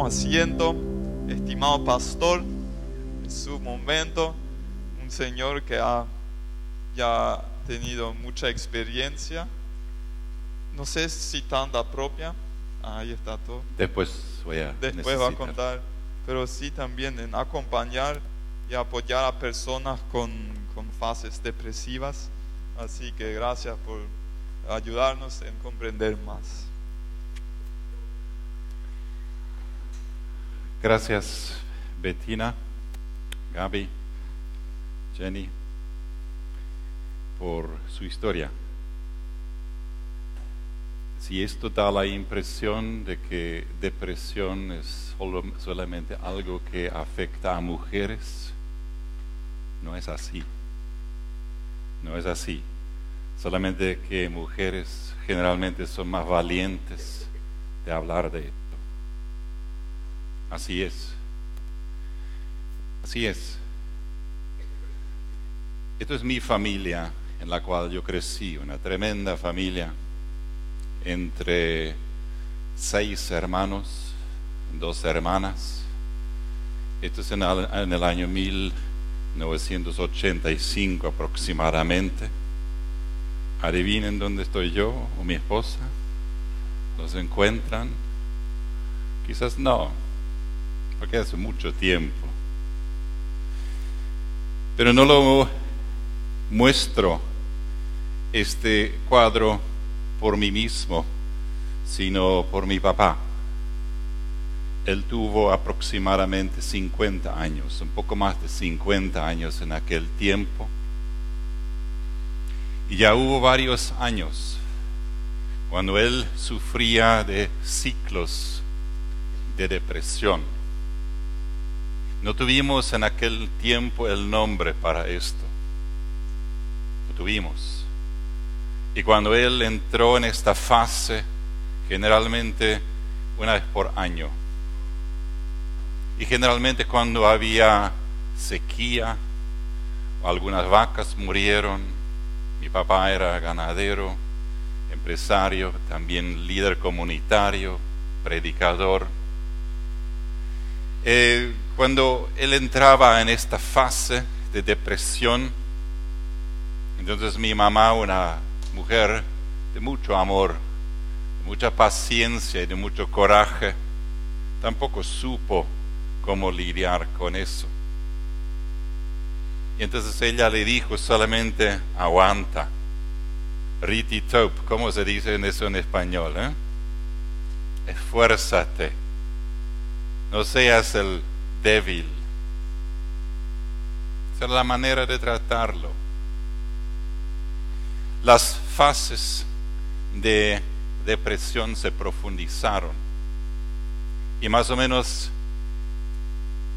tomamos asiento. Estimado pastor, en su momento, un señor que ha ya tenido mucha experiencia. No sé si tanta propia. Ahí está todo. Después voy a Después va a contar. Pero sí también en acompañar y apoyar a personas con, con fases depresivas. Así que gracias por ayudarnos en comprender más. Gracias, Bettina, Gaby, Jenny, por su historia. Si esto da la impresión de que depresión es solo- solamente algo que afecta a mujeres, no es así. No es así. Solamente que mujeres generalmente son más valientes de hablar de. Así es. Así es. Esto es mi familia en la cual yo crecí, una tremenda familia entre seis hermanos, dos hermanas. Esto es en el, año 1985 aproximadamente. Adivinen dónde estoy yo o mi esposa. ¿Los encuentran? Quizás no, porque hace mucho tiempo. Pero no lo muestro este cuadro por mí mismo, sino por mi papá. Él tuvo aproximadamente 50 años, un poco más de 50 años en aquel tiempo. Y ya hubo varios años cuando él sufría de ciclos de depresión. No tuvimos en aquel tiempo el nombre para esto. Lo tuvimos. Y cuando él entró en esta fase, generalmente una vez por año, y generalmente cuando había sequía, algunas vacas murieron, mi papá era ganadero, empresario, también líder comunitario, predicador. Eh, cuando él entraba en esta fase de depresión, entonces mi mamá, una mujer de mucho amor, de mucha paciencia y de mucho coraje, tampoco supo cómo lidiar con eso. Y entonces ella le dijo solamente, aguanta. Riti top, ¿cómo se dice eso en español? eh? Esfuérzate. No seas el débil. Esa es la manera de tratarlo. Las fases de depresión se profundizaron. Y más o menos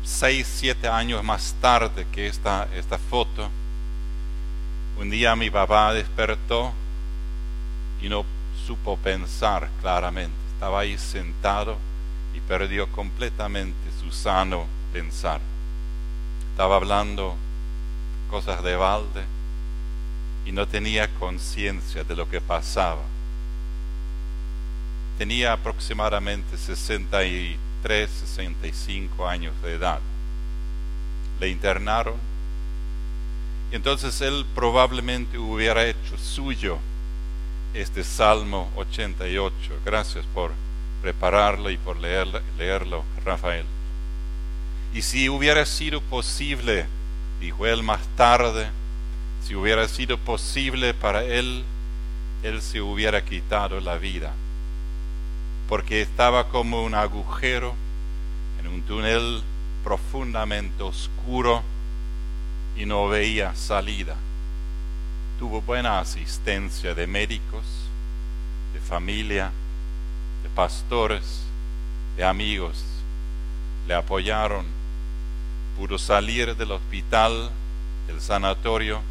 seis, siete años más tarde que esta, esta foto, un día mi papá despertó y no supo pensar claramente. Estaba ahí sentado y perdió completamente su sano pensar. Estaba hablando cosas de balde y no tenía conciencia de lo que pasaba. Tenía aproximadamente 63, 65 años de edad. Le internaron y entonces él probablemente hubiera hecho suyo este Salmo 88. Gracias por prepararlo y por leerlo, Rafael. Y si hubiera sido posible, dijo él más tarde, si hubiera sido posible para él, él se hubiera quitado la vida, porque estaba como un agujero en un túnel profundamente oscuro y no veía salida. Tuvo buena asistencia de médicos, de familia, pastores, de amigos. Le apoyaron. Pudo salir del hospital, del sanatorio,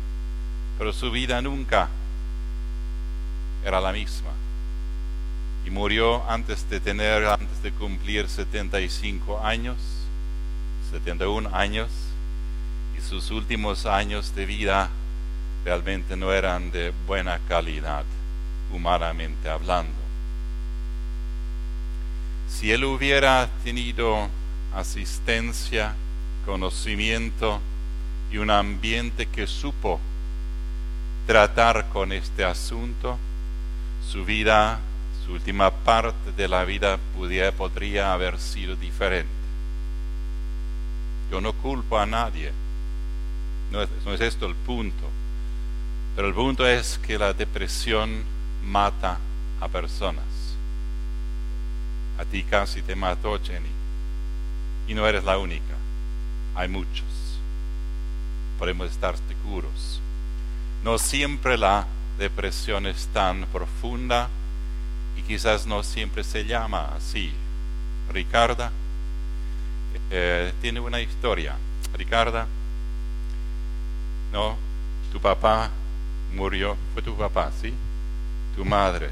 pero su vida nunca era la misma. Y murió antes de tener, antes de cumplir 75 años, 71 años, y sus últimos años de vida realmente no eran de buena calidad, humanamente hablando. Si él hubiera tenido asistencia, conocimiento y un ambiente que supo tratar con este asunto, su vida, su última parte de la vida podría haber sido diferente. Yo no culpo a nadie, no es esto el punto, pero el punto es que la depresión mata a personas. A ti casi te mató Jenny. Y no eres la única. Hay muchos. Podemos estar seguros. No siempre la depresión es tan profunda y quizás no siempre se llama así. Ricarda eh, tiene una historia. Ricarda, no, tu papá murió, fue tu papá, ¿sí? Tu madre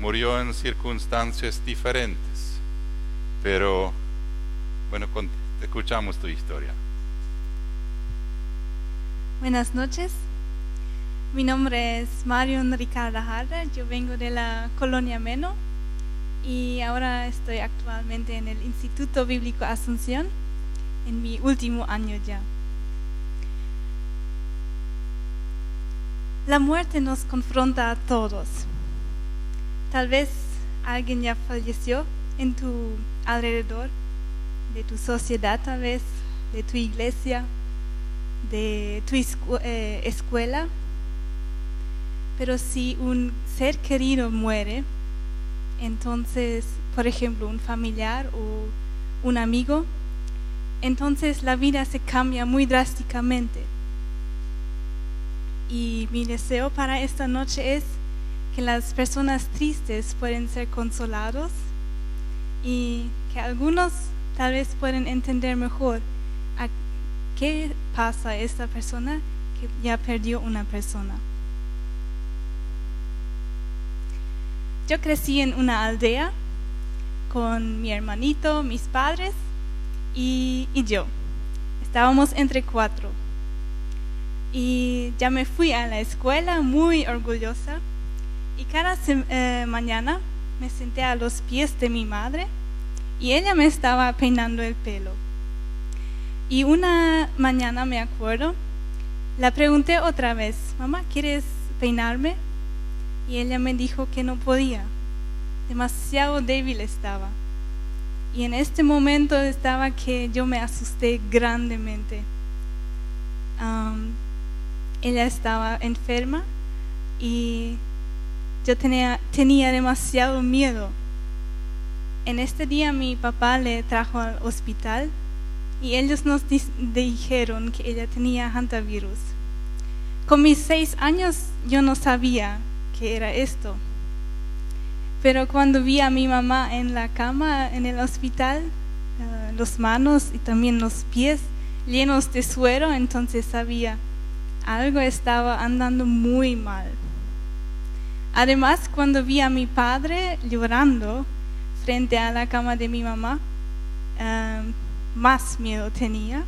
murió en circunstancias diferentes, pero bueno, escuchamos tu historia. Buenas noches. Mi nombre es Marion Ricarda Harder. Yo vengo de la colonia Meno y ahora estoy actualmente en el Instituto Bíblico Asunción en mi último año ya. La muerte nos confronta a todos. Tal vez alguien ya falleció en tu alrededor, de tu sociedad tal vez, de tu iglesia, de tu eh, escuela. Pero si un ser querido muere, entonces, por ejemplo, un familiar o un amigo, entonces la vida se cambia muy drásticamente. Y mi deseo para esta noche es que las personas tristes pueden ser consolados y que algunos tal vez pueden entender mejor a qué pasa a esta persona que ya perdió una persona. Yo crecí en una aldea con mi hermanito, mis padres y, yo. Estábamos entre cuatro y ya me fui a la escuela muy orgullosa y cada eh, mañana me senté a los pies de mi madre y ella me estaba peinando el pelo. Y una mañana me acuerdo, la pregunté otra vez, mamá, ¿quieres peinarme? Y ella me dijo que no podía, demasiado débil estaba. Y en este momento estaba que yo me asusté grandemente ella estaba enferma y yo tenía, demasiado miedo. En este día mi papá le trajo al hospital y ellos nos dijeron que ella tenía hantavirus. Con mis seis años yo no sabía que era esto. Pero cuando vi a mi mamá en la cama en el hospital, uh, los manos y también los pies llenos de suero, entonces sabía algo estaba andando muy mal. Además, cuando vi a mi padre llorando frente a la cama de mi mamá, em, más miedo tenía.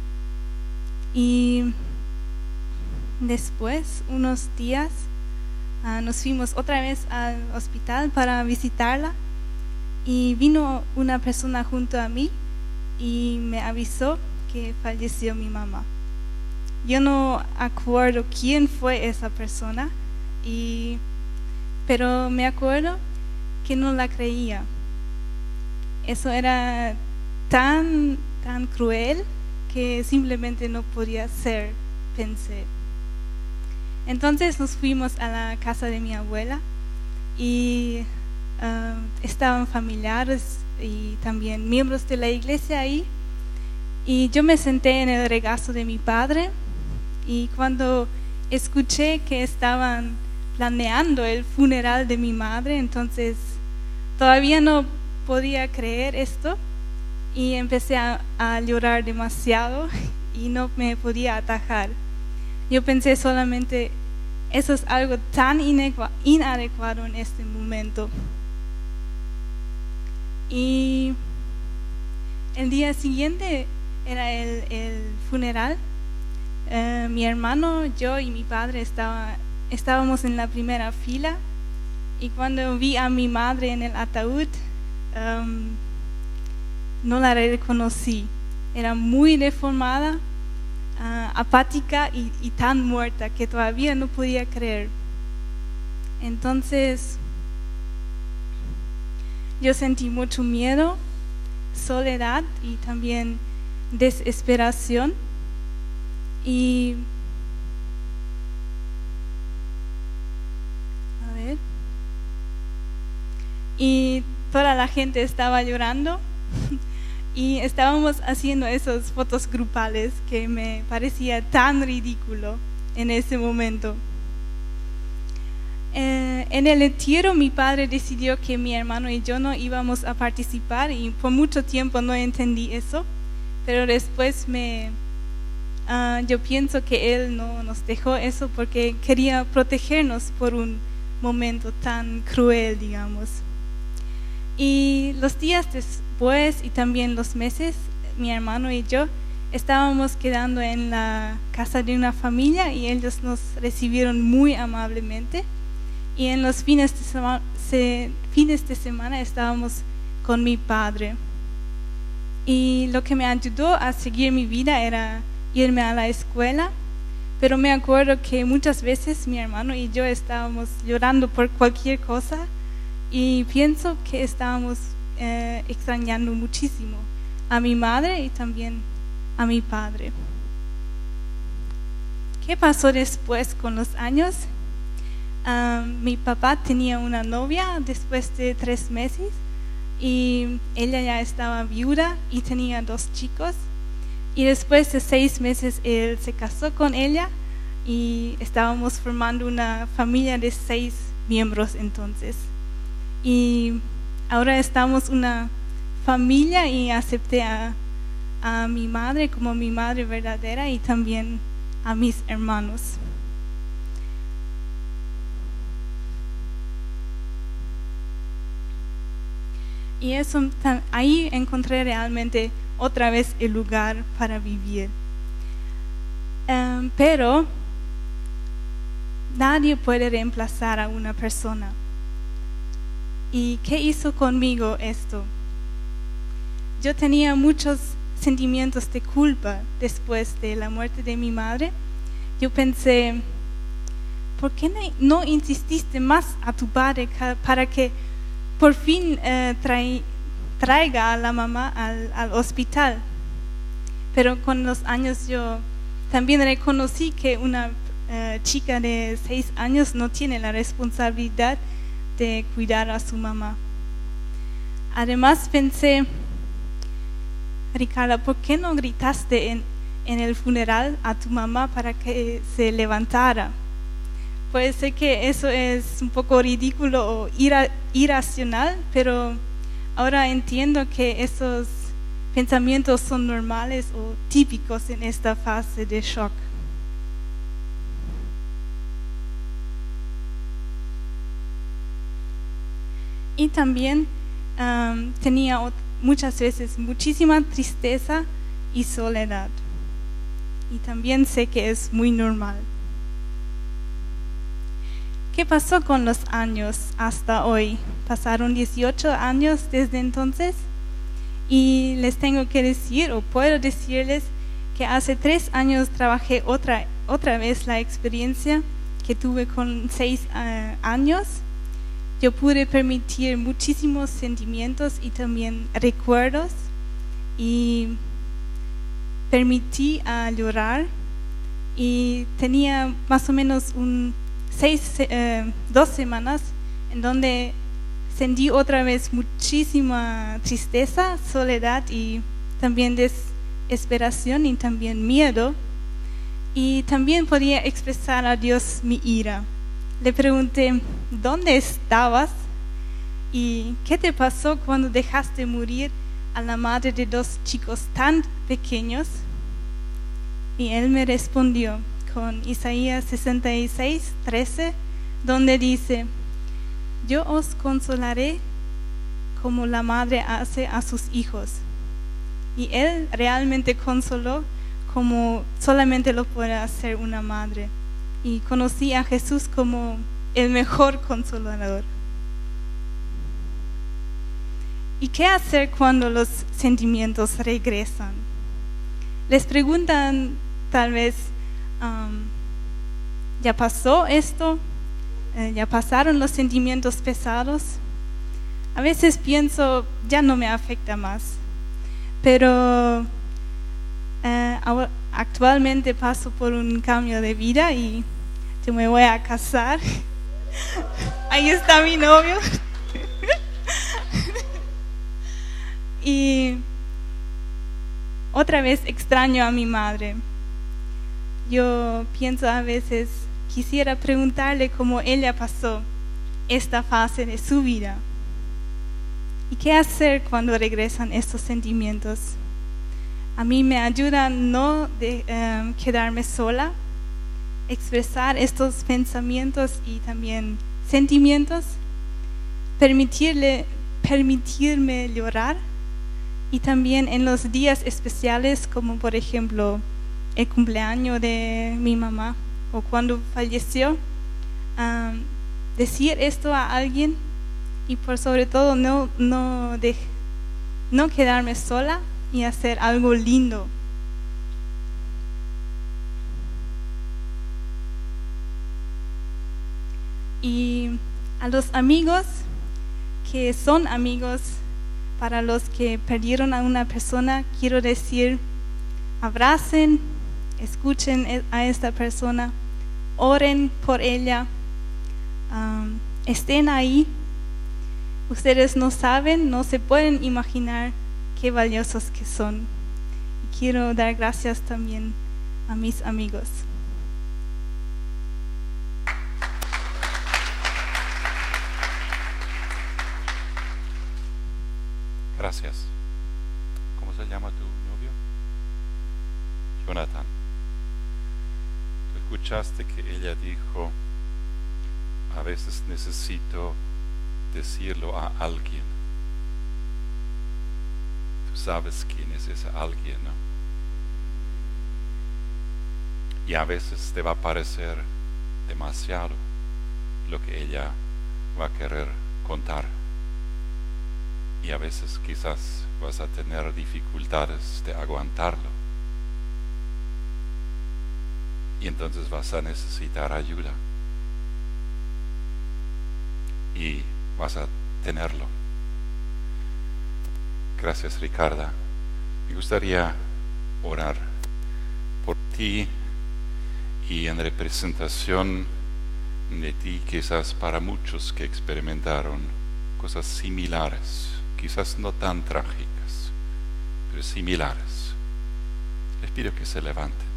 Y después, unos días, ah, nos fuimos otra vez al hospital para visitarla y vino una persona junto a mí y me avisó que falleció mi mamá. Yo no acuerdo quién fue esa persona, pero me acuerdo que no la creía. Eso era tan, tan cruel que simplemente no podía ser, pensé. Entonces nos fuimos a la casa de mi abuela y ah, estaban familiares y también miembros de la iglesia ahí. Y yo me senté en el regazo de mi padre y cuando escuché que estaban planeando el funeral de mi madre, entonces todavía no podía creer esto y empecé a, llorar demasiado y no me podía atajar. Yo pensé solamente, eso es algo tan inadecuado en este momento. Y el día siguiente era el funeral eh, mi hermano, yo y mi padre estaba, estábamos en la primera fila y cuando vi a mi madre en el ataúd, em, no la reconocí. Era muy deformada, ah, apática y, y tan muerta que todavía no podía creer. Entonces yo sentí mucho miedo, soledad y también desesperación. Y a ver. Y toda la gente estaba llorando y estábamos haciendo esas fotos grupales que me parecía tan ridículo en ese momento. Eh, en el entierro mi padre decidió que mi hermano y yo no íbamos a participar y por mucho tiempo no entendí eso, pero después me, ah, yo pienso que él no nos dejó eso porque quería protegernos por un momento tan cruel, digamos. Y los días después y también los meses, mi hermano y yo estábamos quedando en la casa de una familia y ellos nos recibieron muy amablemente. Y en los fines de, semana, fines de semana estábamos con mi padre. Y lo que me ayudó a seguir mi vida era irme a la escuela, pero me acuerdo que muchas veces mi hermano y yo estábamos llorando por cualquier cosa y pienso que estábamos eh, extrañando muchísimo a mi madre y también a mi padre. ¿Qué pasó después con los años? Ah, mi papá tenía una novia después de tres meses y ella ya estaba viuda y tenía dos chicos. Y después de seis meses él se casó con ella y estábamos formando una familia de seis miembros entonces y ahora estamos una familia y acepté a, a mi madre como mi madre verdadera y también a mis hermanos. Y eso, ahí encontré realmente otra vez el lugar para vivir. Em, pero nadie puede reemplazar a una persona. ¿Y qué hizo conmigo esto? Yo tenía muchos sentimientos de culpa después de la muerte de mi madre. Yo pensé, ¿por qué no insististe más a tu padre para que por fin eh, traiga a la mamá al, hospital? Pero con los años yo también reconocí que una eh, chica de seis años no tiene la responsabilidad de cuidar a su mamá. Además pensé, Ricardo, ¿por qué no gritaste en, en el funeral a tu mamá para que se levantara? Puede ser que eso es un poco ridículo o irracional, pero ahora entiendo que esos pensamientos son normales o típicos en esta fase de shock. Y también tenía muchas veces muchísima tristeza y soledad. Y también sé que es muy normal. ¿Qué pasó con los años hasta hoy? Pasaron 18 años desde entonces y les tengo que decir o puedo decirles que hace tres años trabajé otra, otra vez la experiencia que tuve con seis ah, años yo pude permitir muchísimos sentimientos y también recuerdos y permití a llorar y tenía más o menos un seis, eh, dos semanas en donde sentí otra vez muchísima tristeza, soledad y también desesperación y también miedo. Y también podía expresar a Dios mi ira le pregunté, ¿dónde estabas? ¿Y qué te pasó cuando dejaste morir a la madre de dos chicos tan pequeños? Y él me respondió con Isaías 66, 13, donde dice, yo os consolaré como la madre hace a sus hijos. Y él realmente consoló como solamente lo puede hacer una madre y conocí a Jesús como el mejor consolador. ¿Y qué hacer cuando los sentimientos regresan? Les preguntan tal vez, um, ¿ya pasó esto? Eh, ¿Ya pasaron los sentimientos pesados? A veces pienso, ya no me afecta más. Pero eh, actualmente paso por un cambio de vida y yo me voy a casar. Ahí está mi novio. y otra vez extraño a mi madre. Yo pienso a veces, quisiera preguntarle cómo ella pasó esta fase de su vida. ¿Y qué hacer cuando regresan estos sentimientos? A mí me ayuda no de, em, quedarme sola, expresar estos pensamientos y también sentimientos, permitirle, permitirme llorar y también en los días especiales como por ejemplo el cumpleaños de mi mamá o cuando falleció, am, decir esto a alguien y por sobre todo no, no, no quedarme sola y hacer algo lindo. Y a los amigos que son amigos, para los que perdieron a una persona, quiero decir, abracen, escuchen e- a esta persona, oren por ella, estén ahí. Ustedes no saben, no se pueden imaginar qué valiosos que son. Y quiero dar gracias también a mis amigos. Gracias. ¿Cómo se llama tu novio? Jonathan. Tú escuchaste que ella dijo, a veces necesito decirlo a alguien. Tú sabes quién es ese alguien, ¿no? Y a veces te va a parecer demasiado lo que ella va a querer contar y a veces quizás vas a tener dificultades de aguantarlo. Y entonces vas a necesitar ayuda. Y vas a tenerlo. Gracias Ricarda. Me gustaría orar por ti y en representación de ti quizás para muchos que experimentaron cosas similares, quizás no tan trágicas, pero similares. Les pido que se levanten.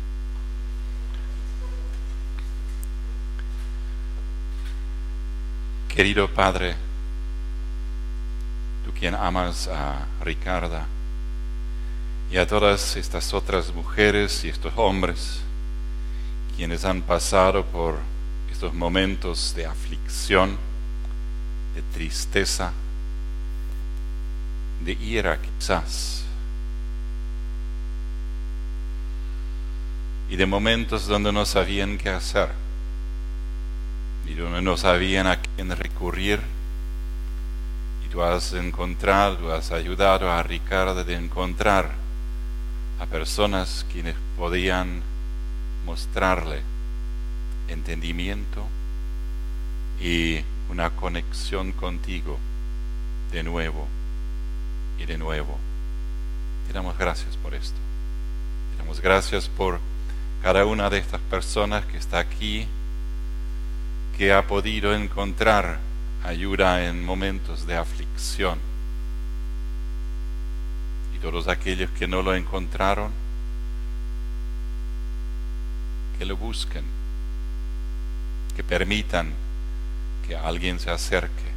Querido Padre, tú quien amas a Ricarda y a todas estas otras mujeres y estos hombres quienes han pasado por estos momentos de aflicción, de tristeza, de ira quizás, y de momentos donde no sabían qué hacer, y donde no sabían a quién recurrir, y tú has encontrado, has ayudado a Ricardo de encontrar a personas quienes podían mostrarle entendimiento y una conexión contigo de nuevo y de nuevo. Te damos gracias por esto. Te damos gracias por cada una de estas personas que está aquí, que ha podido encontrar ayuda en momentos de aflicción. Y todos aquellos que no lo encontraron, que lo busquen, que permitan que alguien se acerque,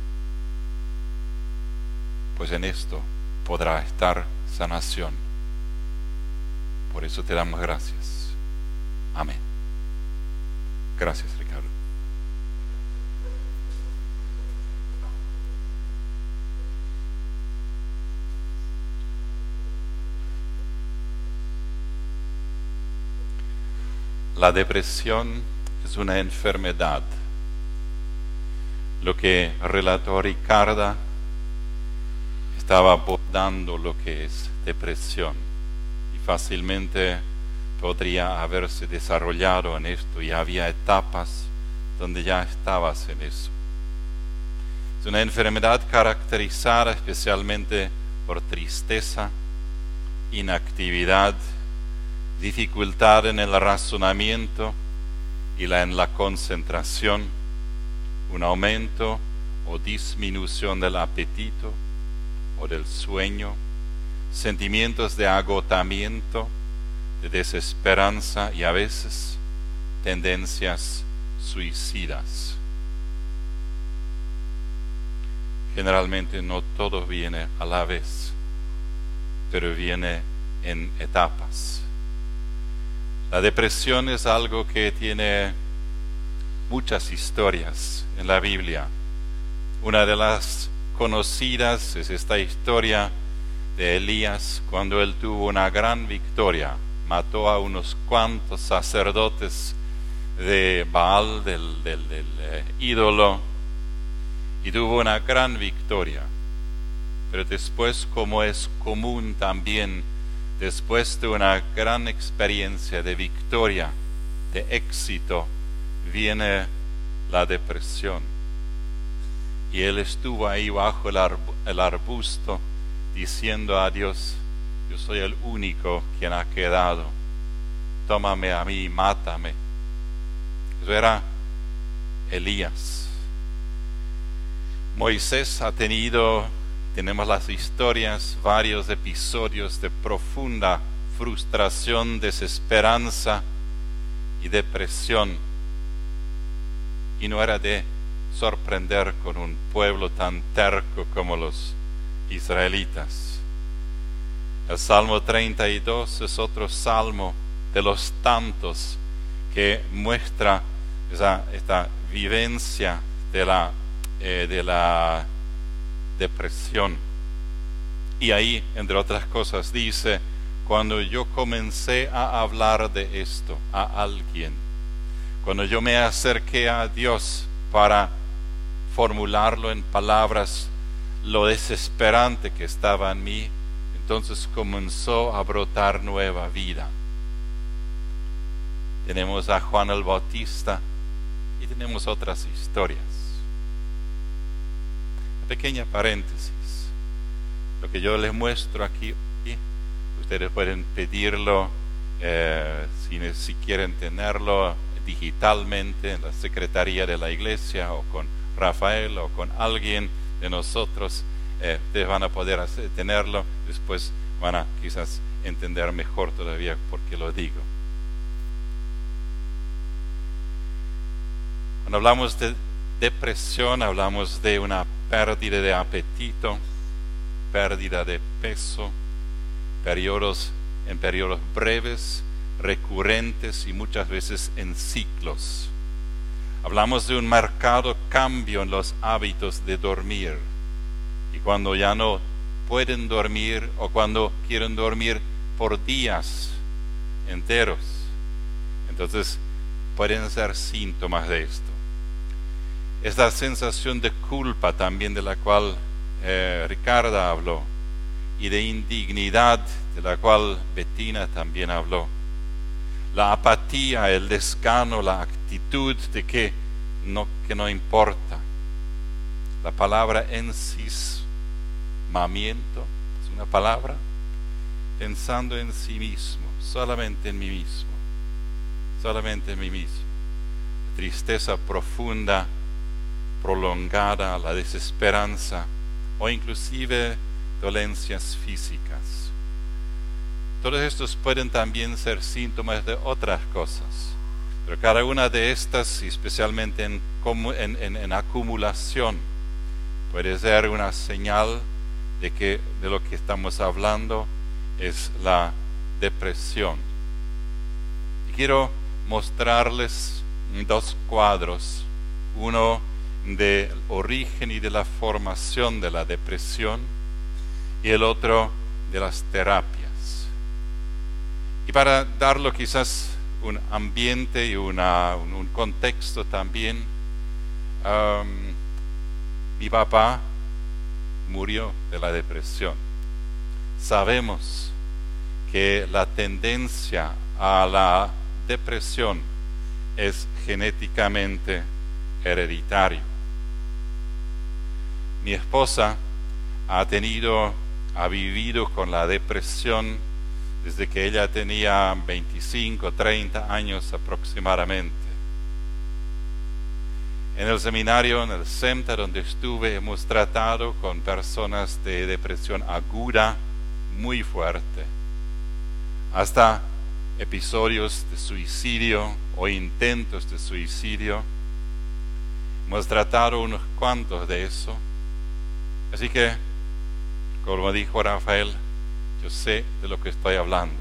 pues en esto podrá estar sanación. Por eso te damos gracias. Amén. Gracias, Ricardo. La depresión es una enfermedad. Lo que relató Ricarda estaba abordando lo que es depresión y fácilmente podría haberse desarrollado en esto y había etapas donde ya estabas en eso. Es una enfermedad caracterizada especialmente por tristeza, inactividad, dificultad en el razonamiento y en la concentración, un aumento o disminución del apetito o del sueño, sentimientos de agotamiento, de desesperanza y a veces tendencias suicidas. Generalmente no todo viene a la vez, pero viene en etapas. La depresión es algo que tiene muchas historias en la Biblia. Una de las conocidas es esta historia de Elías cuando él tuvo una gran victoria. Mató a unos cuantos sacerdotes de Baal, del, eh, ídolo, y tuvo una gran victoria. Pero después, como es común también, después de una gran experiencia de victoria, de éxito, viene la depresión. Y él estuvo ahí bajo el, arbusto diciendo a Dios, yo soy el único quien ha quedado, tómame a mí, mátame. Eso era Elías. Moisés ha tenido, tenemos las historias, varios episodios de profunda frustración, desesperanza y depresión. Y no era de sorprender con un pueblo tan terco como los israelitas. El Salmo 32 es otro salmo de los tantos que muestra esta vivencia de la eh, de la depresión. Y ahí, entre otras cosas, dice, cuando yo comencé a hablar de esto a alguien, cuando yo me acerqué a Dios para formularlo en palabras, lo desesperante que estaba en mí, entonces comenzó a brotar nueva vida. Tenemos a Juan el Bautista y tenemos otras historias pequeña paréntesis. Lo que yo les muestro aquí, ustedes pueden pedirlo eh, si, si quieren tenerlo digitalmente en la secretaría de la iglesia o con Rafael o con alguien de nosotros. Eh, ustedes van a poder tenerlo, después van a quizás entender mejor todavía por qué lo digo. Cuando hablamos de depresión, hablamos de una pérdida de apetito, pérdida de peso, periodos en periodos breves, recurrentes y muchas veces en ciclos. Hablamos de un marcado cambio en los hábitos de dormir. Y cuando ya no pueden dormir o cuando quieren dormir por días enteros, entonces pueden ser síntomas de esto esta sensación de culpa también de la cual eh, Ricarda habló y de indignidad de la cual Bettina también habló. La apatía, el desgano, la actitud de que no, que no importa. La palabra ensismamiento es una palabra pensando en sí mismo, solamente en mí mismo, solamente en mí mismo. Tristeza profunda prolongada, la desesperanza o inclusive dolencias físicas. Todos estos pueden también ser síntomas de otras cosas, pero cada una de estas, especialmente en, acumulación, puede ser una señal de que de lo que estamos hablando es la depresión. Y quiero mostrarles dos cuadros, uno del origen y de la formación de la depresión y el otro de las terapias. Y para darlo quizás un ambiente y una, un, contexto también, mi papá murió de la depresión. Sabemos que la tendencia a la depresión es genéticamente hereditario. Mi esposa ha tenido, ha vivido con la depresión desde que ella tenía 25, 30 años aproximadamente. En el seminario, en el CEMTA donde estuve, hemos tratado con personas de depresión aguda muy fuerte, hasta episodios de suicidio o intentos de suicidio. Hemos tratado unos cuantos de eso. Así que, como dijo Rafael, yo sé de lo que estoy hablando.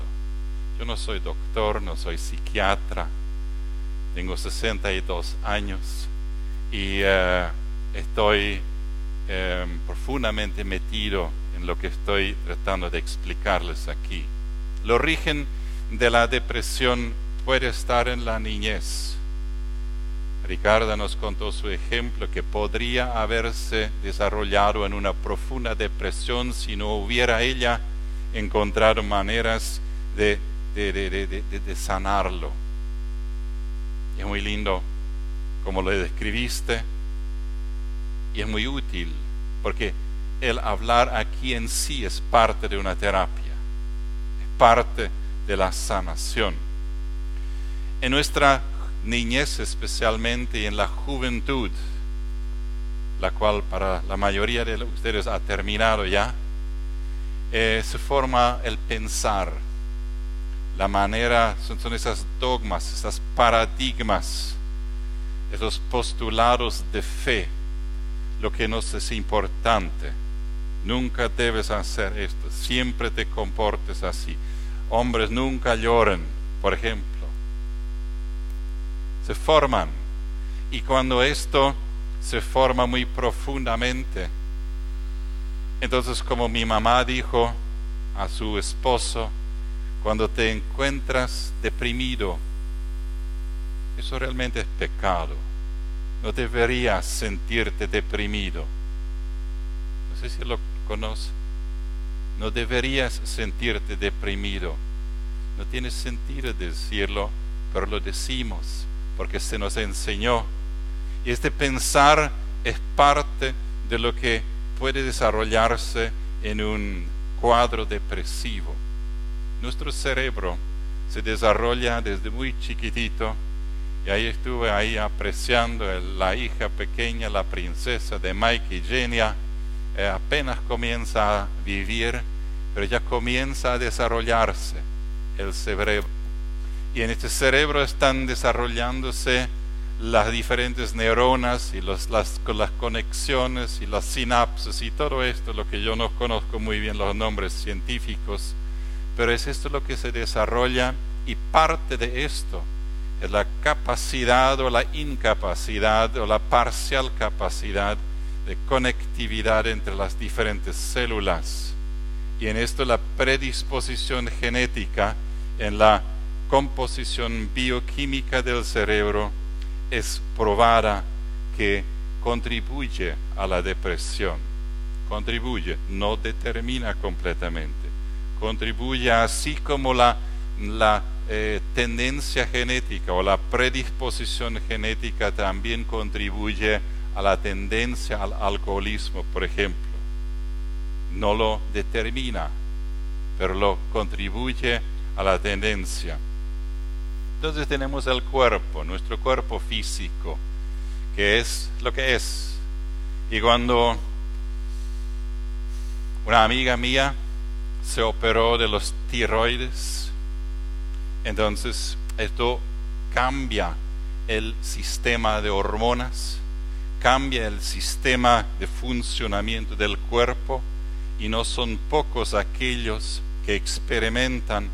Yo no soy doctor, no soy psiquiatra, tengo 62 años y eh, estoy em, profundamente metido en lo que estoy tratando de explicarles aquí. El origen de la depresión puede estar en la niñez. Ricardo nos contó su ejemplo que podría haberse desarrollado en una profunda depresión si no hubiera ella encontrado maneras de, de, sanarlo. es muy lindo como lo describiste y es muy útil porque el hablar aquí en sí es parte de una terapia, es parte de la sanación. En nuestra niñez especialmente y en la juventud, la cual para la mayoría de ustedes ha terminado ya, eh, se forma el pensar, la manera, son, esas dogmas, esas paradigmas, esos postulados de fe, lo que nos es importante. Nunca debes hacer esto, siempre te comportes así. Hombres nunca lloren, por ejemplo. Se forman. Y cuando esto se forma muy profundamente, entonces, como mi mamá dijo a su esposo, cuando te encuentras deprimido, eso realmente es pecado. No deberías sentirte deprimido. No sé si lo conoce. No deberías sentirte deprimido. No tiene sentido decirlo, pero lo decimos porque se nos enseñó. Y este pensar es parte de lo que puede desarrollarse en un cuadro depresivo. Nuestro cerebro se desarrolla desde muy chiquitito y ahí estuve ahí apreciando la hija pequeña, la princesa de Mike y Genia, eh, apenas comienza a vivir, pero ya comienza a desarrollarse el cerebro. Y en este cerebro están desarrollándose las diferentes neuronas y las, las conexiones y las sinapsis y todo esto, lo que yo no conozco muy bien los nombres científicos, pero es esto lo que se desarrolla y parte de esto es la capacidad o la incapacidad o la parcial capacidad de conectividad entre las diferentes células. Y en esto la predisposición genética en la composición bioquímica del cerebro es probada que contribuye a la depresión. Contribuye, no determina completamente. Contribuye así como la, eh, tendencia genética o la predisposición genética también contribuye a la tendencia al alcoholismo, por ejemplo. No lo determina, pero lo contribuye a la tendencia. Entonces tenemos el cuerpo, nuestro cuerpo físico, que es lo que es. Y cuando una amiga mía se operó de los tiroides, entonces esto cambia el sistema de hormonas, cambia el sistema de funcionamiento del cuerpo y no son pocos aquellos que experimentan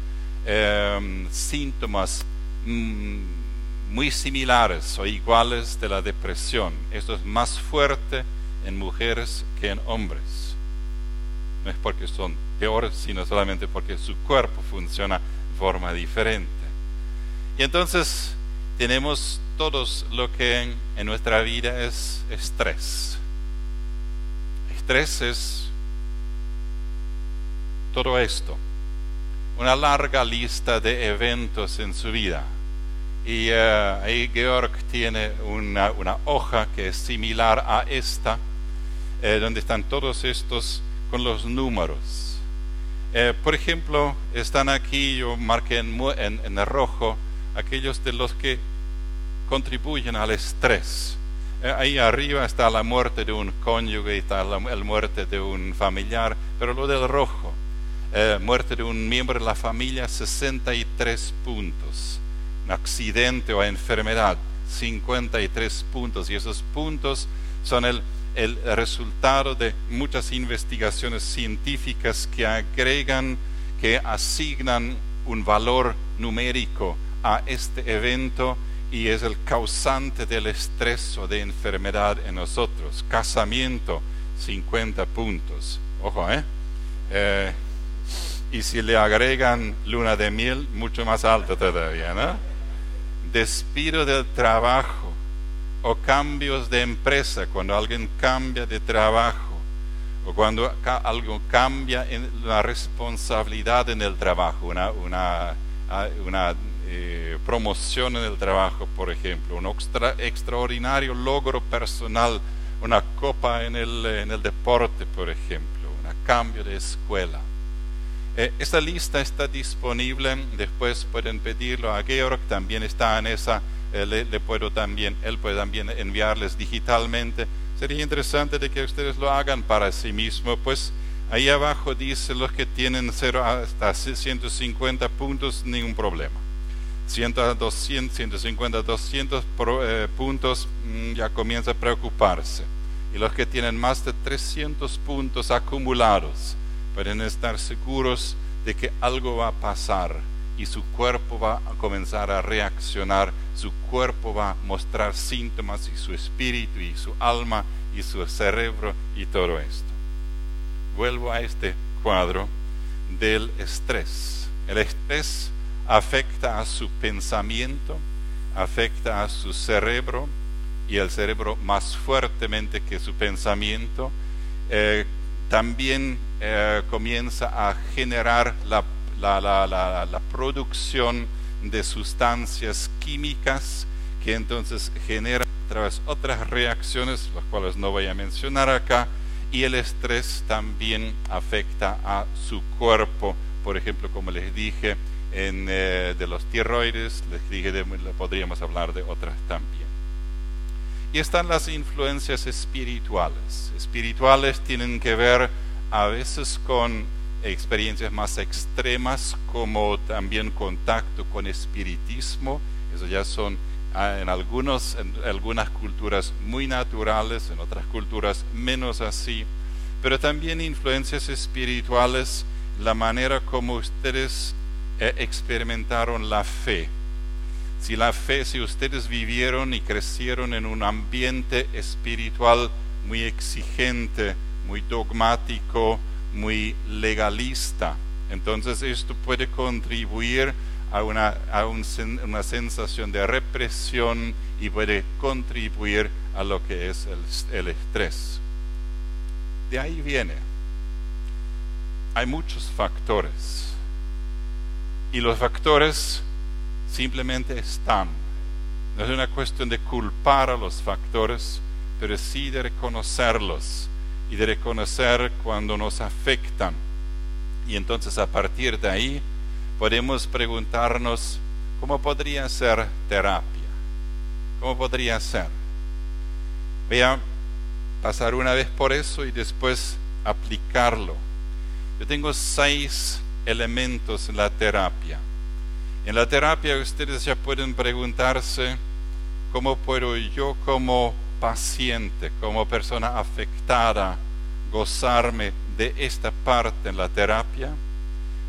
eh, síntomas muy similares o iguales de la depresión. Esto es más fuerte en mujeres que en hombres. No es porque son peores, sino solamente porque su cuerpo funciona de forma diferente. Y entonces tenemos todos lo que en, nuestra vida es estrés. estrés es todo esto, una larga lista de eventos en su vida. Y eh, ahí Georg tiene una, hoja que es similar a esta, eh, donde están todos estos con los números. Eh, por ejemplo, están aquí, yo marqué en, en, rojo, aquellos de los que contribuyen al estrés. ahí arriba está la muerte de un cónyuge, está la, muerte de un familiar, pero lo del rojo, muerte de un miembro de la familia, 63 puntos un accidente o enfermedad, 53 puntos. Y esos puntos son el, el resultado de muchas investigaciones científicas que agregan, que asignan un valor numérico a este evento y es el causante del estrés o de enfermedad en nosotros. Casamiento, 50 puntos. Ojo, ¿eh? eh y si le agregan luna de miel, mucho más alto todavía, ¿no? Despido del trabajo o cambios de empresa, cuando alguien cambia de trabajo o cuando algo cambia en la responsabilidad en el trabajo, una, eh, promoción en el trabajo, por ejemplo, un extra, extraordinario logro personal, una copa en el deporte, por ejemplo, un cambio de escuela. Eh, esta lista está disponible, después pueden pedirlo a Georg, también está en esa, eh, le, puedo también, él puede también enviarles digitalmente. Sería interesante de que ustedes lo hagan para sí mismo, pues ahí abajo dice los que tienen 0 hasta 150 puntos, ningún problema. 100 a 200, 150 200 puntos mm, ya comienza a preocuparse. Y los que tienen más de 300 puntos acumulados, pueden estar seguros de que algo va a pasar y su cuerpo va a comenzar a reaccionar, su cuerpo va a mostrar síntomas y su espíritu y su alma y su cerebro y todo esto. Vuelvo a este cuadro del estrés. El estrés afecta a su pensamiento, afecta a su cerebro y el cerebro más fuertemente que su pensamiento. Eh, también eh, comienza a generar la, producción de sustancias químicas que entonces generan través otras reacciones, las cuales no voy a mencionar acá, y el estrés también afecta a su cuerpo, por ejemplo, como les dije, eh, de los tiroides, les dije, podríamos hablar de otras también. Y están las influencias espirituales. Espirituales tienen que ver a veces con experiencias más extremas como también contacto con espiritismo, eso ya son ah, en, algunos, en algunas culturas muy naturales, en otras culturas menos así, pero también influencias espirituales, la manera como ustedes eh, experimentaron la fe. Si la fe, si ustedes vivieron y crecieron en un ambiente espiritual muy exigente, muy dogmático, muy legalista. Entonces esto puede contribuir a una, a una sensación de represión y puede contribuir a lo que es el, el estrés. De ahí viene. Hay muchos factores. Y los factores simplemente están. No es una cuestión de culpar a los factores, pero sí de reconocerlos y de reconocer cuando nos afectan. Y entonces a partir de ahí podemos preguntarnos cómo podría ser terapia, cómo podría ser. Voy a pasar una vez por eso y después aplicarlo. Yo tengo seis elementos en la terapia. En la terapia ustedes ya pueden preguntarse cómo puedo yo como paciente, como persona afectada, gozarme de esta parte en la terapia,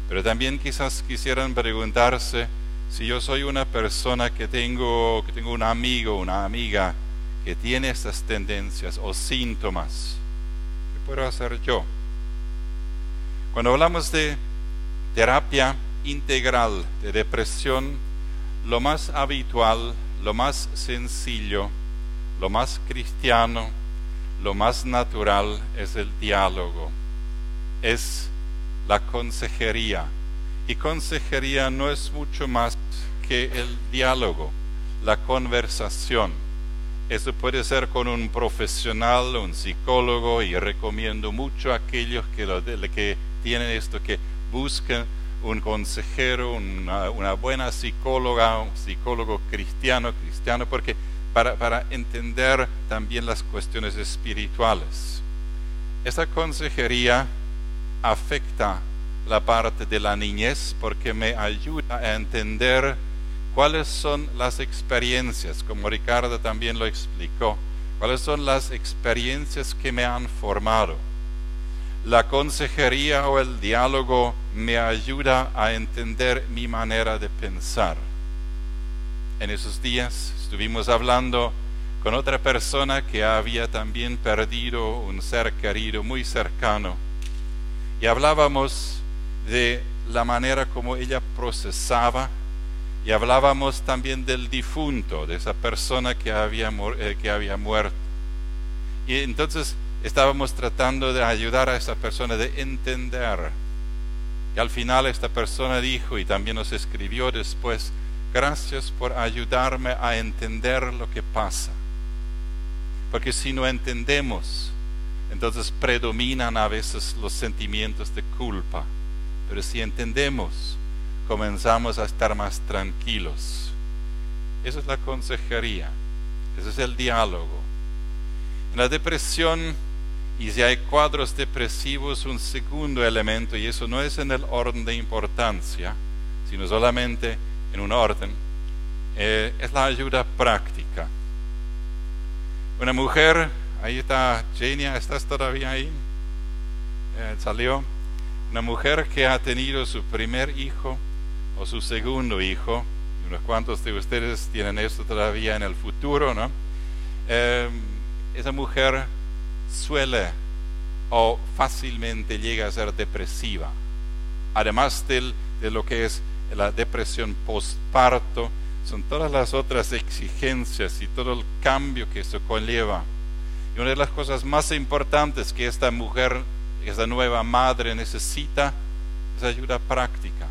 pero también quizás quisieran preguntarse si yo soy una persona que tengo, que tengo un amigo, una amiga que tiene estas tendencias o síntomas, ¿qué puedo hacer yo? Cuando hablamos de terapia integral de depresión, lo más habitual, lo más sencillo, lo más cristiano, lo más natural es el diálogo, es la consejería. Y consejería no es mucho más que el diálogo, la conversación. Eso puede ser con un profesional, un psicólogo, y recomiendo mucho a aquellos que, tienen esto, que busquen un consejero, una, una, buena psicóloga, un psicólogo cristiano, cristiano, porque para, entender también las cuestiones espirituales. Esta consejería afecta la parte de la niñez porque me ayuda a entender cuáles son las experiencias, como Ricardo también lo explicó, cuáles son las experiencias que me han formado. La consejería o el diálogo me ayuda a entender mi manera de pensar. En esos días estuvimos hablando con otra persona que había también perdido un ser querido muy cercano y hablábamos de la manera como ella procesaba y hablábamos también del difunto, de esa persona que había, eh, que había muerto. Y entonces estábamos tratando de ayudar a esa persona, de entender. Y al final esta persona dijo, y también nos escribió después, gracias por ayudarme a entender lo que pasa. Porque si no entendemos, entonces predominan a veces los sentimientos de culpa. Pero si entendemos, comenzamos a estar más tranquilos. Esa es la consejería, ese es el diálogo. En la depresión, y si hay cuadros depresivos, un segundo elemento, y eso no es en el orden de importancia, sino solamente en un orden, eh, es la ayuda práctica. Una mujer, ahí está Jania, ¿estás todavía ahí? Eh, salió. Una mujer que ha tenido su primer hijo o su segundo hijo, unos cuantos de ustedes tienen esto todavía en el futuro, ¿no? Eh, esa mujer suele o fácilmente llega a ser depresiva. Además de lo que es la depresión postparto, son todas las otras exigencias y todo el cambio que eso conlleva. Y una de las cosas más importantes que esta mujer, esta nueva madre necesita es ayuda práctica.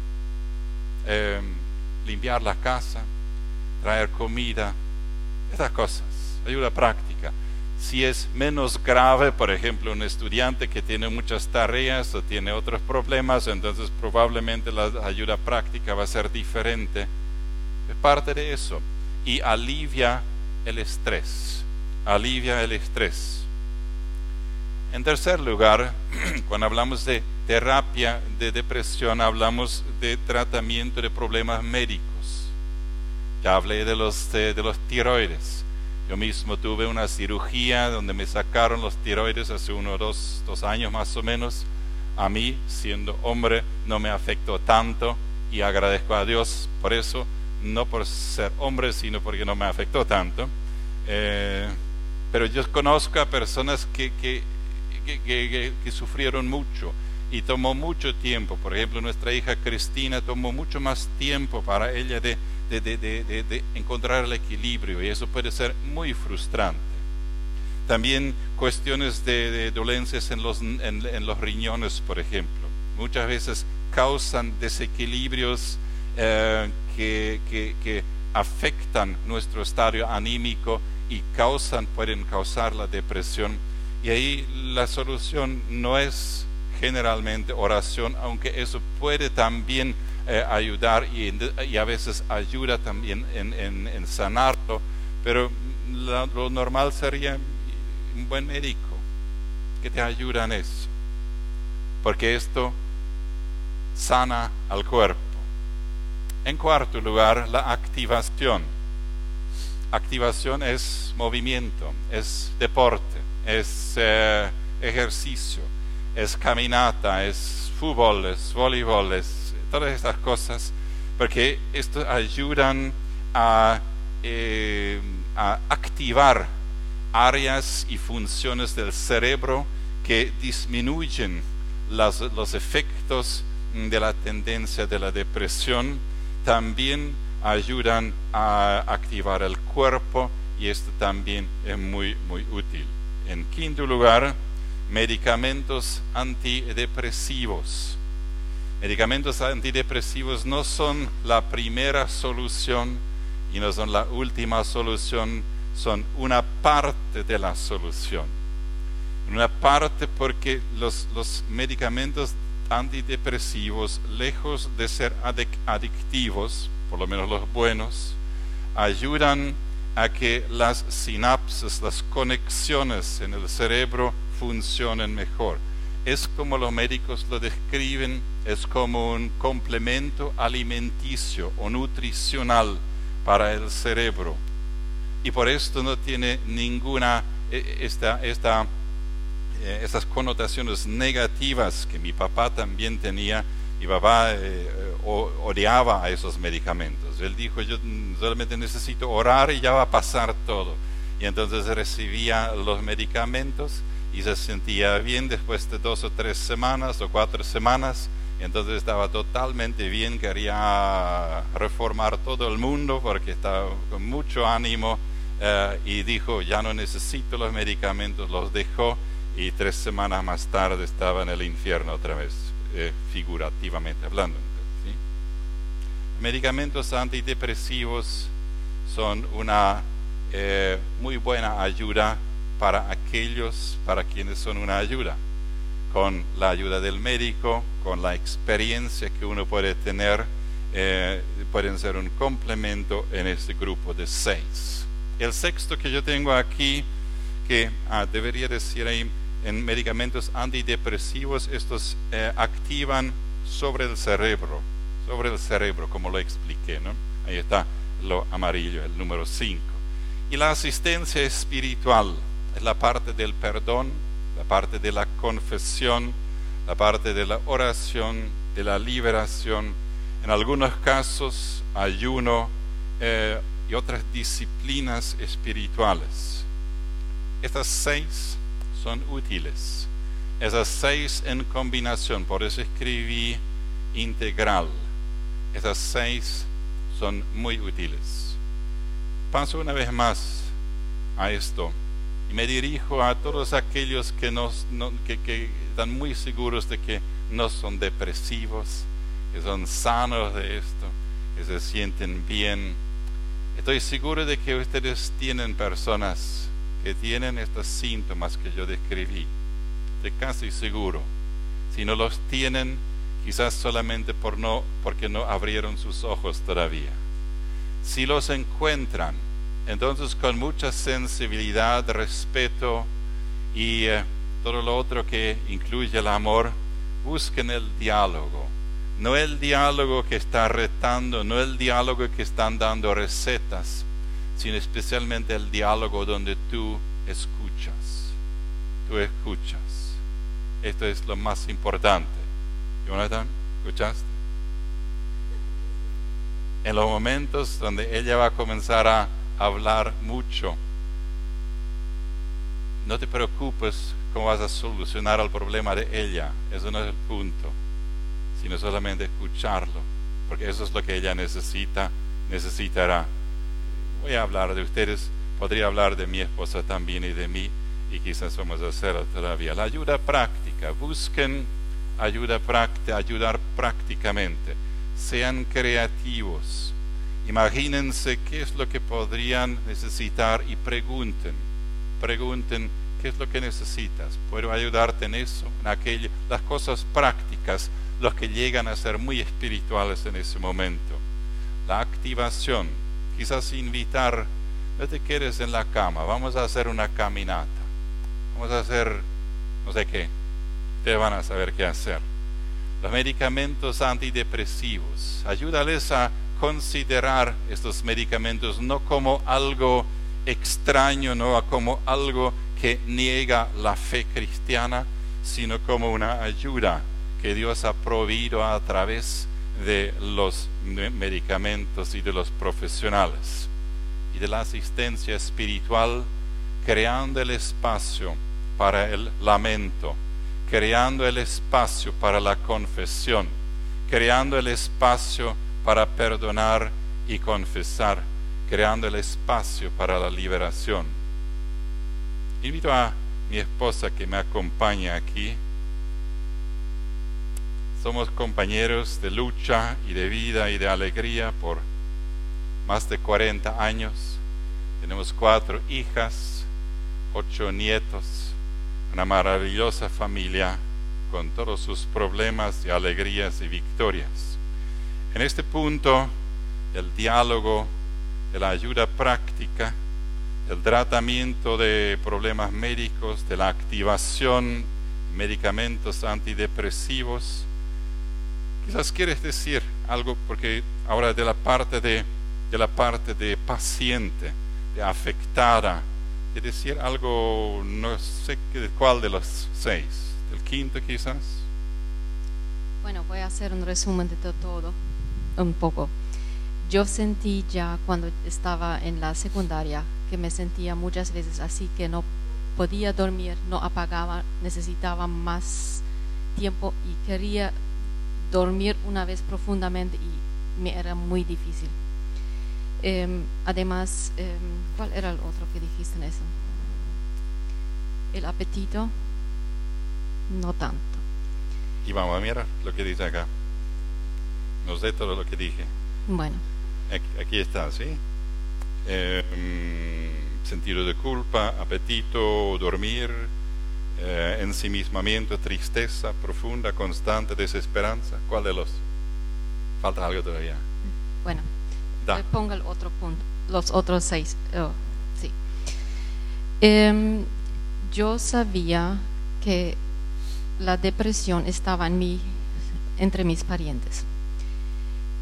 Em, limpiar la casa, traer comida, esas cosas, ayuda práctica. Si es menos grave, por ejemplo, un estudiante que tiene muchas tareas o tiene otros problemas, entonces probablemente la ayuda práctica va a ser diferente. Es parte de eso. Y alivia el estrés. Alivia el estrés. En tercer lugar, cuando hablamos de terapia de depresión hablamos de tratamiento de problemas médicos. Ya hablé de los, de, los tiroides. Yo mismo tuve una cirugía donde me sacaron los tiroides hace unos dos, dos años más o menos. A mí, siendo hombre, no me afectó tanto y agradezco a Dios por eso, no por ser hombre, sino porque no me afectó tanto. Eh, pero yo conozco a personas que, que sufrieron mucho y tomó mucho tiempo. Por ejemplo, nuestra hija Cristina tomó mucho más tiempo para ella de, de, encontrar el equilibrio y eso puede ser muy frustrante. También cuestiones de, dolencias en los, en, los riñones, por ejemplo. Muchas veces causan desequilibrios eh, que, que, que afectan nuestro estado anímico y causan, pueden causar la depresión. Y ahí la solución no es generalmente oración, aunque eso puede también eh, ayudar y, a veces ayuda también en, sanarlo, pero lo normal sería un buen médico que te ayuda en eso, porque esto sana al cuerpo. En cuarto lugar, la activación. Activación es movimiento, es deporte, es eh, ejercicio es caminata, es fútbol, es voleibol, es todas estas cosas, porque esto ayudan a, eh, a activar áreas y funciones del cerebro que disminuyen los efectos de la tendencia de la depresión, también ayudan a activar el cuerpo y esto también es muy, muy útil. En quinto lugar, medicamentos antidepresivos. Medicamentos antidepresivos no son la primera solución y no son la última solución, son una parte de la solución. Una parte porque los, medicamentos antidepresivos, lejos de ser adictivos, por lo menos los buenos, ayudan a que las sinapsis, las conexiones en el cerebro funcionen mejor. Es como los médicos lo describen, es como un complemento alimenticio o nutricional para el cerebro. Y por esto no tiene ninguna e, esta, esta, eh, estas connotaciones negativas que mi papá también tenía. Mi papá eh, odiaba a esos medicamentos. Él dijo, yo solamente necesito orar y ya va a pasar todo. Y entonces recibía los medicamentos y se sentía bien después de dos o tres semanas o cuatro semanas. Entonces estaba totalmente bien, quería reformar todo el mundo porque estaba con mucho ánimo eh, y dijo, ya no necesito los medicamentos, los dejó y tres semanas más tarde estaba en el infierno otra vez, eh, figurativamente hablando. Medicamentos antidepresivos son una eh, muy buena ayuda para aquellos para quienes son una ayuda, con la ayuda del médico, con la experiencia que uno puede tener, eh, pueden ser un complemento en este grupo de seis. El sexto que yo tengo aquí, que ah, debería decir ahí, en medicamentos antidepresivos, estos eh, activan sobre el cerebro, sobre el cerebro, como lo expliqué, ¿no? Ahí está lo amarillo, el número 5. Y la asistencia espiritual es la parte del perdón, la parte de la confesión, la parte de la oración, de la liberación, en algunos casos ayuno eh, y otras disciplinas espirituales. Estas seis son útiles. Esas seis en combinación, por eso escribí integral. Esas seis son muy útiles. Paso una vez más a esto me dirijo a todos aquellos que, están muy seguros de que no son depresivos, que son sanos de esto, que se sienten bien. Estoy seguro de que ustedes tienen personas que tienen estos síntomas que yo describí. Estoy casi seguro. Si no los tienen, quizás solamente por no, porque no abrieron sus ojos todavía. Si los encuentran, entonces con mucha sensibilidad, respeto y eh, todo lo otro que incluye el amor, busquen el diálogo. No el diálogo que está retando, no el diálogo que están dando recetas, sino especialmente el diálogo donde tú escuchas. Tú escuchas. Esto es lo más importante. Jonathan, ¿escuchaste? En los momentos donde ella va a comenzar a hablar mucho, no te preocupes cómo vas a solucionar el problema de ella. Eso no es el punto, sino solamente escucharlo, porque eso es lo que ella necesita, necesitará. Voy a hablar de ustedes, podría hablar de mi esposa también y de mí, y quizás vamos a hacerlo todavía. La ayuda práctica, busquen ayuda práctica, ayudar prácticamente. Sean creativos. Imagínense qué es lo que podrían necesitar y pregunten. Pregunten qué es lo que necesitas. Puedo ayudarte en eso, en aquello, las cosas prácticas, los que llegan a ser muy espirituales en ese momento. La activación, quizás invitar, no te quedes en la cama, vamos a hacer una caminata, vamos a hacer no sé qué, ustedes van a saber qué hacer. Los medicamentos antidepresivos, ayúdales a considerar estos medicamentos no como algo extraño, no como algo que niega la fe cristiana, sino como una ayuda que Dios ha proveído a través de los medicamentos y de los profesionales y de la asistencia espiritual, creando el espacio para el lamento, creando el espacio para la confesión, creando el espacio para perdonar y confesar, creando el espacio para la liberación. Invito a mi esposa que me acompaña aquí. Somos compañeros de lucha y de vida y de alegría por más de 40 años. Tenemos cuatro hijas, ocho nietos, una maravillosa familia con todos sus problemas y alegrías y victorias. En este punto, el diálogo, la ayuda práctica, el tratamiento de problemas médicos, de la activación medicamentos antidepresivos. Quizás quieres decir algo porque ahora de la parte de, de la parte de paciente, de afectada, de decir algo, no sé cuál de los seis, del quinto quizás. Bueno, voy a hacer un resumen de to- todo, un poco. Yo sentí ya cuando estaba en la secundaria que me sentía muchas veces así que no podía dormir, no apagaba, necesitaba más tiempo y quería dormir una vez profundamente y me era muy difícil. Em, además, em, ¿cuál era el otro que dijiste en eso? El apetito, no tanto. Y vamos a mirar lo que dice acá. No sé todo lo que dije. Bueno. Aquí, aquí está, ¿sí? Eh, sentido de culpa, apetito, dormir, eh, ensimismamiento, tristeza profunda, constante, desesperanza. ¿Cuál de los? Falta algo todavía. Bueno, Da. eh, ponga el otro punto, los otros seis. oh, sí. Em, yo sabía que la depresión estaba en mí, entre mis parientes.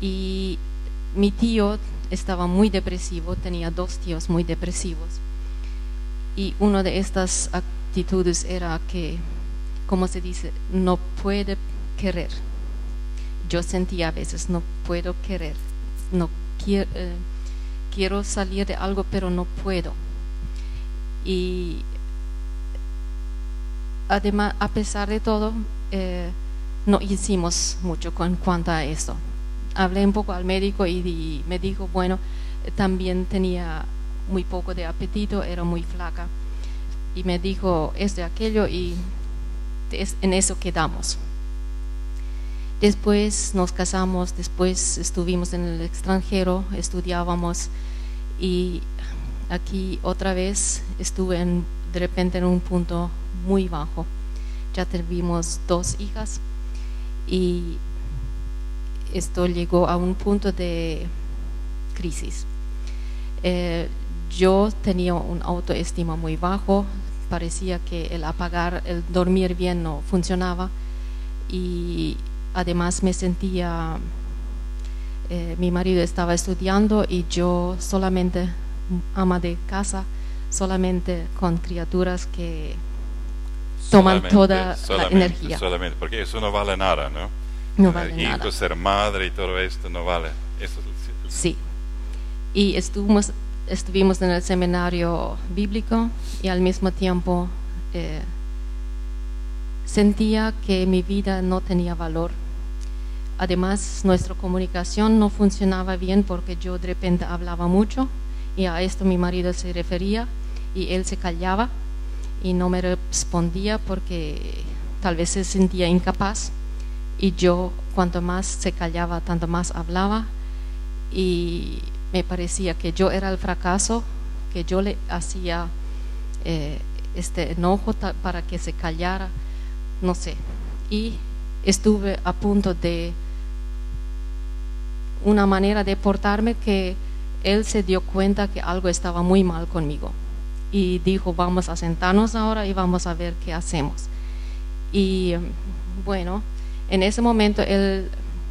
Y mi tío estaba muy depresivo, tenía dos tíos muy depresivos. Y una de estas actitudes era que, como se dice, no puede querer. Yo sentía a veces, no puedo querer, no quiero, quiero salir de algo, pero no puedo. Y además, a pesar de todo, eh, no hicimos mucho con cuanto a eso. Hablé un poco al médico y, me dijo, bueno, eh, también tenía muy poco de apetito, era muy flaca. Y me dijo esto y aquello y es- en eso quedamos. Después nos casamos, después estuvimos en el extranjero, estudiábamos y aquí otra vez estuve de repente en un punto muy bajo. Ya tuvimos dos hijas y esto llegó a un punto de crisis. Eh, yo tenía un autoestima muy bajo, parecía que el apagar, el dormir bien no funcionaba y además me sentía, eh, mi marido estaba estudiando y yo solamente ama de casa, solamente con criaturas que toman Solamente- toda la energía. Solamente, porque eso no vale nada, ¿no? No Tener vale hijos, nada. ser madre y todo esto no vale. Eso es el- Sí. Y estuvimos, estuvimos en el seminario bíblico y al mismo tiempo eh, sentía que mi vida no tenía valor. Además, nuestra comunicación no funcionaba bien porque yo de repente hablaba mucho y a esto mi marido se refería y él se callaba y no me respondía porque tal vez se sentía incapaz y yo cuanto más se callaba, tanto más hablaba y me parecía que yo era el fracaso, que yo le hacía eh, este enojo para que se callara, no sé. Y estuve a punto de una manera de portarme que él se dio cuenta que algo estaba muy mal conmigo y dijo vamos a sentarnos ahora y vamos a ver qué hacemos. Y bueno, en ese momento él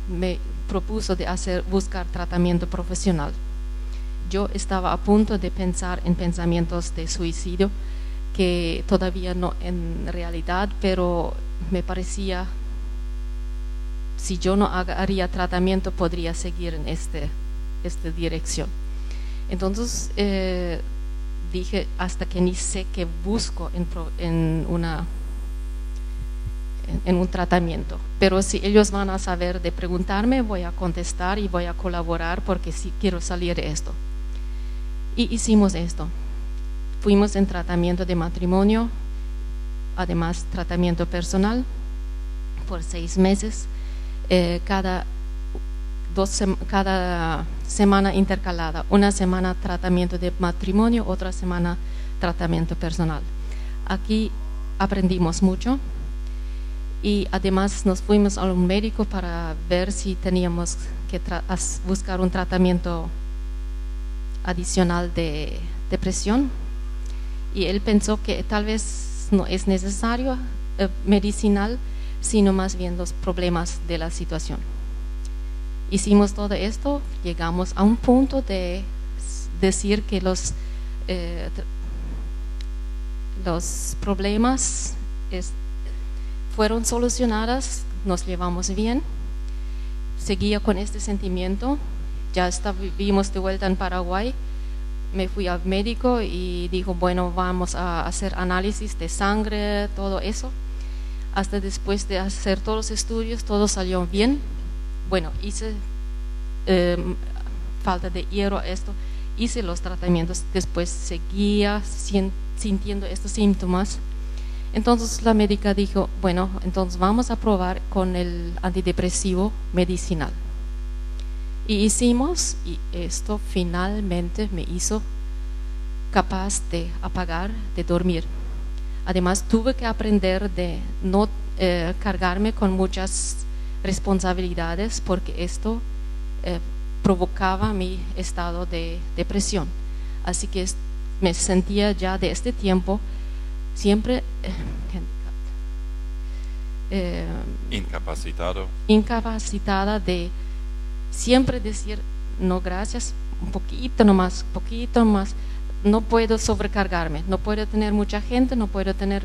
me propuso de hacer buscar tratamiento profesional. Yo estaba a punto de pensar en pensamientos de suicidio que todavía no en realidad, pero me parecía si yo no haría tratamiento podría seguir en este esta dirección. Entonces eh, dije hasta que ni sé qué busco en, en una en- un tratamiento. Pero si ellos van a saber de preguntarme, voy a contestar y voy a colaborar porque sí quiero salir de esto. Y hicimos esto. Fuimos en tratamiento de matrimonio además tratamiento personal por seis meses, eh, cada, dos cada semana intercalada, una semana tratamiento de matrimonio, otra semana tratamiento personal. Aquí aprendimos mucho y además nos fuimos a un médico para ver si teníamos que buscar un tratamiento adicional de depresión y él pensó que tal vez no es necesario eh, medicinal, sino más bien los problemas de la situación. Hicimos todo esto, llegamos a un punto de decir que los, eh, los problemas fueron solucionados, nos llevamos bien, seguía con este sentimiento, ya está, vivimos de vuelta en Paraguay, me fui al médico y dijo, bueno, vamos a hacer análisis de sangre, todo eso. Hasta después de hacer todos los estudios, todo salió bien. Bueno, hice eh, falta de hierro, esto, hice los tratamientos, después seguía sintiendo estos síntomas. Entonces la médica dijo, bueno, entonces vamos a probar con el antidepresivo medicinal. Y hicimos, y esto finalmente me hizo capaz de apagar, de dormir. Además, tuve que aprender de no eh, cargarme con muchas responsabilidades porque esto eh, provocaba mi estado de depresión. Así que me sentía ya de este tiempo siempre eh, eh, Incapacitado. incapacitada de siempre decir no gracias, un poquito nomás, poquito más. No puedo sobrecargarme, no puedo tener mucha gente, no puedo tener...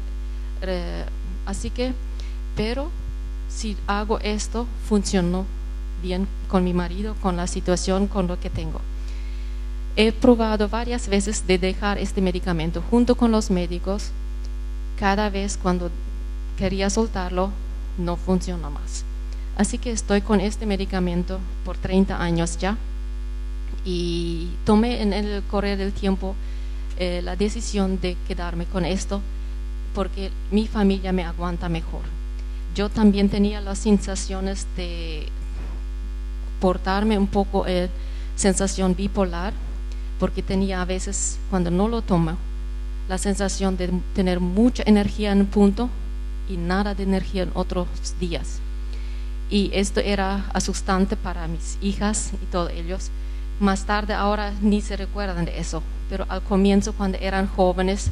eh, así que, pero si hago esto, funcionó bien con mi marido, con la situación, con lo que tengo. He probado varias veces de dejar este medicamento junto con los médicos. Cada vez cuando quería soltarlo, no funciona más. Así que estoy con este medicamento por 30 años ya y tomé en el correr del tiempo eh, la decisión de quedarme con esto porque mi familia me aguanta mejor. Yo también tenía las sensaciones de portarme un poco eh, sensación bipolar porque tenía a veces cuando no lo tomo la sensación de tener mucha energía en un punto y nada de energía en otros días y esto era asustante para mis hijas y todos ellos. Más tarde ahora ni se recuerdan de eso, pero al comienzo cuando eran jóvenes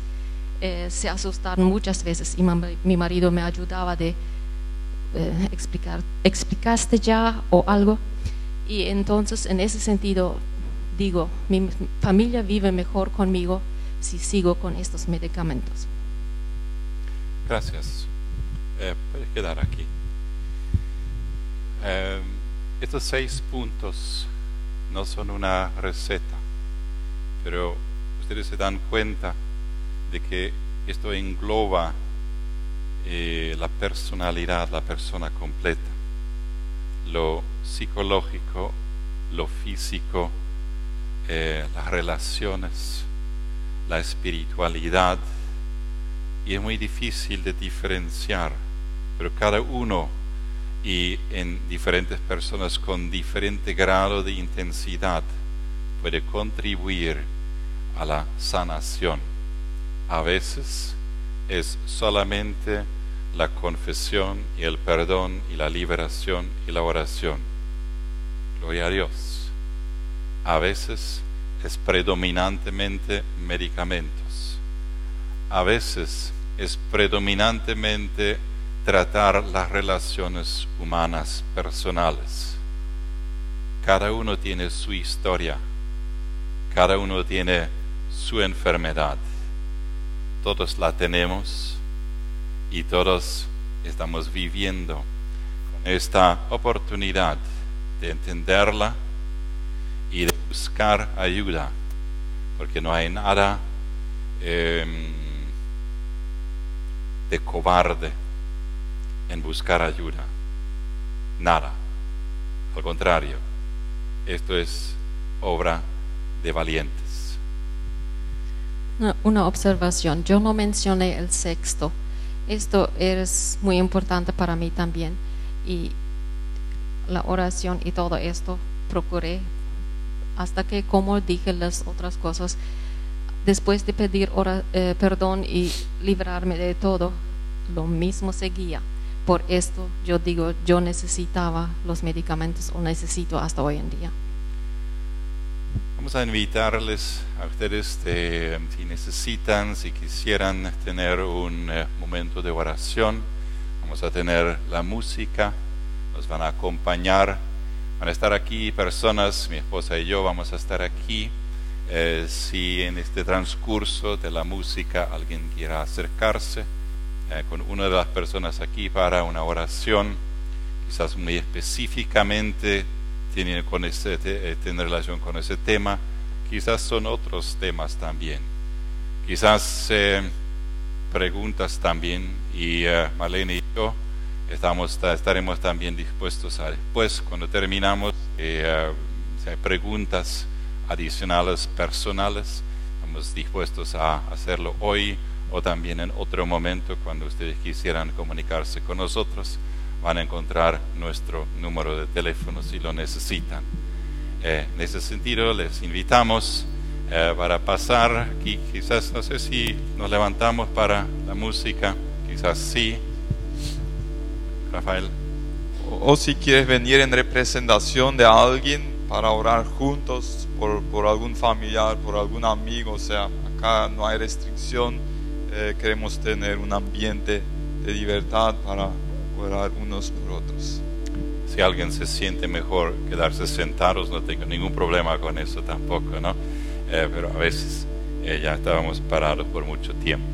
eh, se asustaron muchas veces y mi marido me ayudaba de eh, explicar, explicaste ya o algo. Y entonces en ese sentido digo, mi familia vive mejor conmigo si sigo con estos medicamentos. Gracias. Eh, quedar aquí. Eh, estos seis puntos no son una receta, pero ustedes se dan cuenta de que esto engloba eh, la personalidad, la persona completa, lo psicológico, lo físico, eh, las relaciones, la espiritualidad, y es muy difícil de diferenciar, pero cada uno y en diferentes personas con diferente grado de intensidad puede contribuir a la sanación. A veces es solamente la confesión y el perdón y la liberación y la oración. Gloria a Dios. A veces es predominantemente medicamentos. A veces es predominantemente tratar las relaciones humanas personales. Cada uno tiene su historia, cada uno tiene su enfermedad. Todos la tenemos y todos estamos viviendo con esta oportunidad de entenderla y de buscar ayuda, porque no hay nada eh, de cobarde en buscar ayuda. Nada. Al contrario, esto es obra de valientes. Una, una observación, yo no mencioné el sexto. Esto es muy importante para mí también. Y la oración y todo esto procuré hasta que, como dije las otras cosas, después de pedir ora- eh, perdón y librarme de todo, lo mismo seguía. Por esto yo digo, yo necesitaba los medicamentos o necesito hasta hoy en día. Vamos a invitarles a ustedes, de, si necesitan, si quisieran tener un eh, momento de oración, vamos a tener la música, nos van a acompañar, van a estar aquí personas, mi esposa y yo vamos a estar aquí. Eh, si en este transcurso de la música alguien quiera acercarse eh, con una de las personas aquí para una oración, quizás muy específicamente tiene, con eh, relación con ese tema, quizás son otros temas también, quizás eh, preguntas también y Marlene y yo estamos, ta- estaremos también dispuestos a después, cuando terminamos, eh, eh, si hay preguntas adicionales personales, estamos dispuestos a hacerlo hoy o también en otro momento cuando ustedes quisieran comunicarse con nosotros van a encontrar nuestro número de teléfono si lo necesitan. Eh, en ese sentido, les invitamos eh, para pasar aquí, quizás, no sé si nos levantamos para la música, quizás sí. Rafael, O, si quieres venir en representación de alguien para orar juntos por, por algún familiar, por algún amigo, o sea, acá no hay restricción, eh, queremos tener un ambiente de libertad para orar unos por otros. si alguien se siente mejor quedarse sentados, no tengo ningún problema con eso tampoco, ¿no? Eh, pero a veces eh, ya estábamos parados por mucho tiempo.